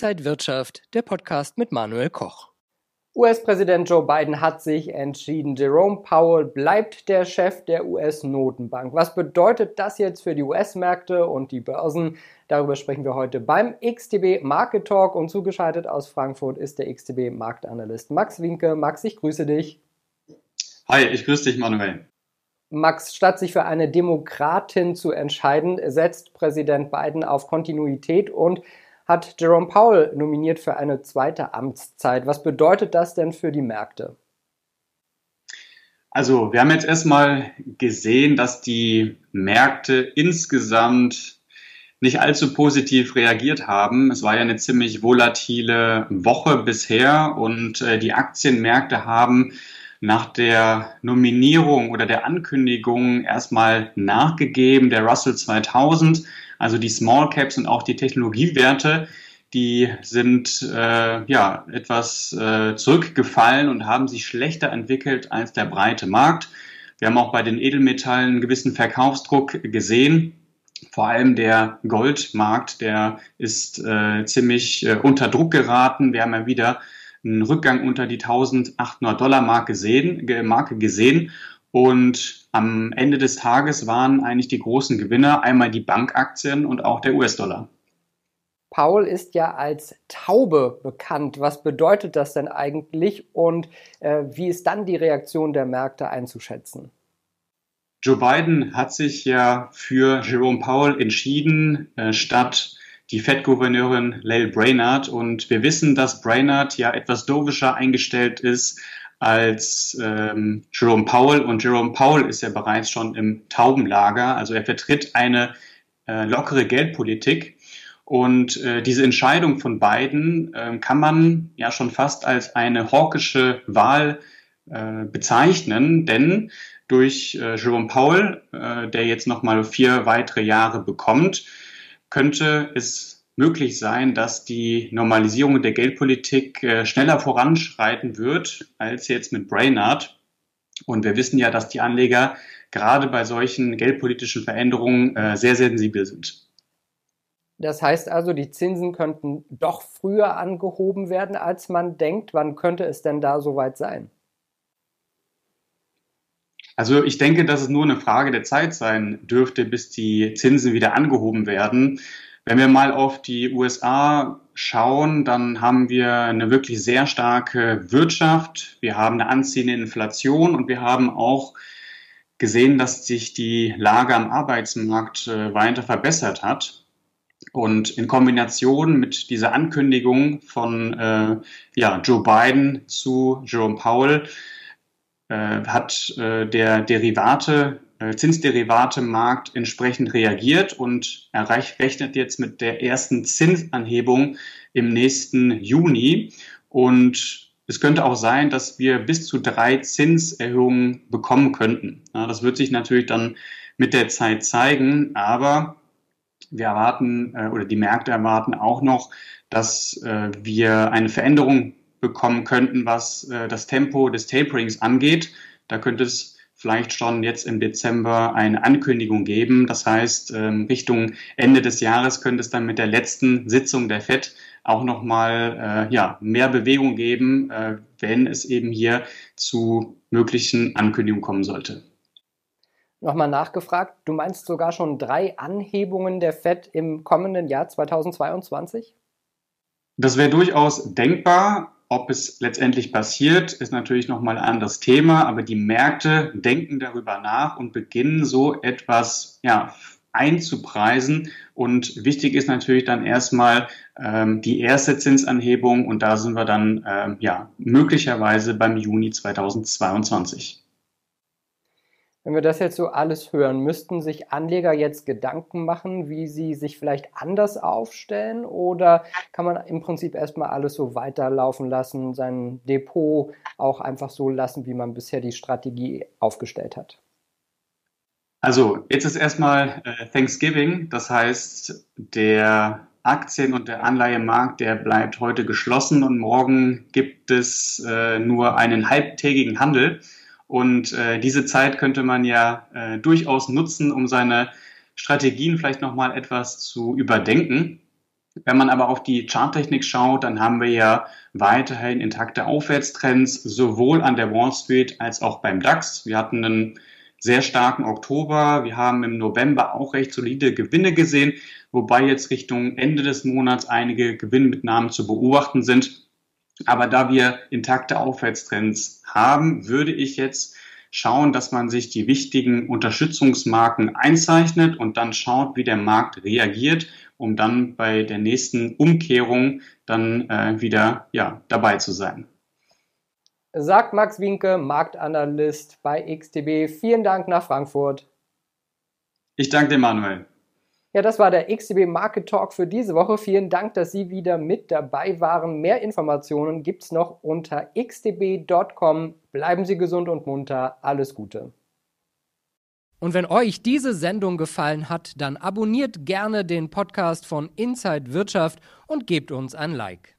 Inside Wirtschaft, der Podcast mit Manuel Koch. US-Präsident Joe Biden hat sich entschieden. Jerome Powell bleibt der Chef der US-Notenbank. Was bedeutet das jetzt für die US-Märkte und die Börsen? Darüber sprechen wir heute beim XTB Market Talk und zugeschaltet aus Frankfurt ist der XTB Marktanalyst Max Winke. Max, ich grüße dich. Hi, ich grüße dich, Manuel. Max, statt sich für eine Demokratin zu entscheiden, setzt Präsident Biden auf Kontinuität und hat Jerome Powell nominiert für eine zweite Amtszeit. Was bedeutet das denn für die Märkte? Also, wir haben jetzt erstmal gesehen, dass die Märkte insgesamt nicht allzu positiv reagiert haben. Es war ja eine ziemlich volatile Woche bisher und äh, die Aktienmärkte haben nach der Nominierung oder der Ankündigung erstmal nachgegeben. Der Russell 2000, also die Small Caps und auch die Technologiewerte, die sind äh, ja etwas äh, zurückgefallen und haben sich schlechter entwickelt als der breite Markt. Wir haben auch bei den Edelmetallen einen gewissen Verkaufsdruck gesehen. Vor allem der Goldmarkt, der ist äh, ziemlich äh, unter Druck geraten. Wir haben ja wieder einen Rückgang unter die 1800 Dollar Marke gesehen, Marke gesehen. Und am Ende des Tages waren eigentlich die großen Gewinner einmal die Bankaktien und auch der US-Dollar. Paul ist ja als Taube bekannt. Was bedeutet das denn eigentlich und äh, wie ist dann die Reaktion der Märkte einzuschätzen? Joe Biden hat sich ja für Jerome Powell entschieden, äh, statt die Fed-Gouverneurin Lael Brainard. Und wir wissen, dass Brainard ja etwas dovischer eingestellt ist als ähm, Jerome Powell. Und Jerome Powell ist ja bereits schon im Taubenlager. Also er vertritt eine äh, lockere Geldpolitik. Und äh, diese Entscheidung von Biden äh, kann man ja schon fast als eine hawkische Wahl äh, bezeichnen, denn durch äh, Jerome Powell, äh, der jetzt nochmal vier weitere Jahre bekommt, könnte es möglich sein, dass die Normalisierung der Geldpolitik äh, schneller voranschreiten wird als jetzt mit Brainard. Und wir wissen ja, dass die Anleger gerade bei solchen geldpolitischen Veränderungen äh, sehr sensibel sind. Das heißt also, die Zinsen könnten doch früher angehoben werden, als man denkt. Wann könnte es denn da soweit sein? Also ich denke, dass es nur eine Frage der Zeit sein dürfte, bis die Zinsen wieder angehoben werden. Wenn wir mal auf die USA schauen, dann haben wir eine wirklich sehr starke Wirtschaft. Wir haben eine anziehende Inflation und wir haben auch gesehen, dass sich die Lage am Arbeitsmarkt äh, weiter verbessert hat. Und in Kombination mit dieser Ankündigung von äh, ja, Joe Biden zu Jerome Powell äh, hat äh, der Derivate, Zinsderivate-Markt entsprechend reagiert und erreicht, rechnet jetzt mit der ersten Zinsanhebung im nächsten Juni. Und es könnte auch sein, dass wir bis zu drei Zinserhöhungen bekommen könnten. Das wird sich natürlich dann mit der Zeit zeigen, aber wir erwarten äh, oder die Märkte erwarten auch noch, dass äh, wir eine Veränderung bekommen könnten, was äh, das Tempo des Taperings angeht. Da könnte es vielleicht schon jetzt im Dezember eine Ankündigung geben. Das heißt, ähm, Richtung Ende des Jahres könnte es dann mit der letzten Sitzung der FED auch nochmal äh, ja, mehr Bewegung geben, äh, wenn es eben hier zu möglichen Ankündigungen kommen sollte. Nochmal nachgefragt, du meinst sogar schon drei Anhebungen der FED im kommenden Jahr 2022? Das wäre durchaus denkbar. Ob es letztendlich passiert, ist natürlich nochmal ein anderes Thema, aber die Märkte denken darüber nach und beginnen so etwas ja, einzupreisen. Und wichtig ist natürlich dann erstmal ähm, die erste Zinsanhebung und da sind wir dann ähm, ja möglicherweise beim Juni 2022. Wenn wir das jetzt so alles hören, müssten sich Anleger jetzt Gedanken machen, wie sie sich vielleicht anders aufstellen oder kann man im Prinzip erstmal alles so weiterlaufen lassen, sein Depot auch einfach so lassen, wie man bisher die Strategie aufgestellt hat? Also jetzt ist erstmal äh, Thanksgiving, das heißt, der Aktien- und der Anleihemarkt, der bleibt heute geschlossen und morgen gibt es äh, nur einen halbtägigen Handel. Und äh, diese Zeit könnte man ja äh, durchaus nutzen, um seine Strategien vielleicht nochmal etwas zu überdenken. Wenn man aber auf die Charttechnik schaut, dann haben wir ja weiterhin intakte Aufwärtstrends, sowohl an der Wall Street als auch beim DAX. Wir hatten einen sehr starken Oktober. Wir haben im November auch recht solide Gewinne gesehen, wobei jetzt Richtung Ende des Monats einige Gewinnmitnahmen zu beobachten sind. Aber da wir intakte Aufwärtstrends haben, würde ich jetzt schauen, dass man sich die wichtigen Unterstützungsmarken einzeichnet und dann schaut, wie der Markt reagiert, um dann bei der nächsten Umkehrung dann äh, wieder ja, dabei zu sein. Sagt Max Winke, Marktanalyst bei XTB. Vielen Dank nach Frankfurt. Ich danke dir, Manuel. Ja, das war der XTB Market Talk für diese Woche. Vielen Dank, dass Sie wieder mit dabei waren. Mehr Informationen gibt es noch unter xtb.com. Bleiben Sie gesund und munter. Alles Gute. Und wenn euch diese Sendung gefallen hat, dann abonniert gerne den Podcast von Inside Wirtschaft und gebt uns ein Like.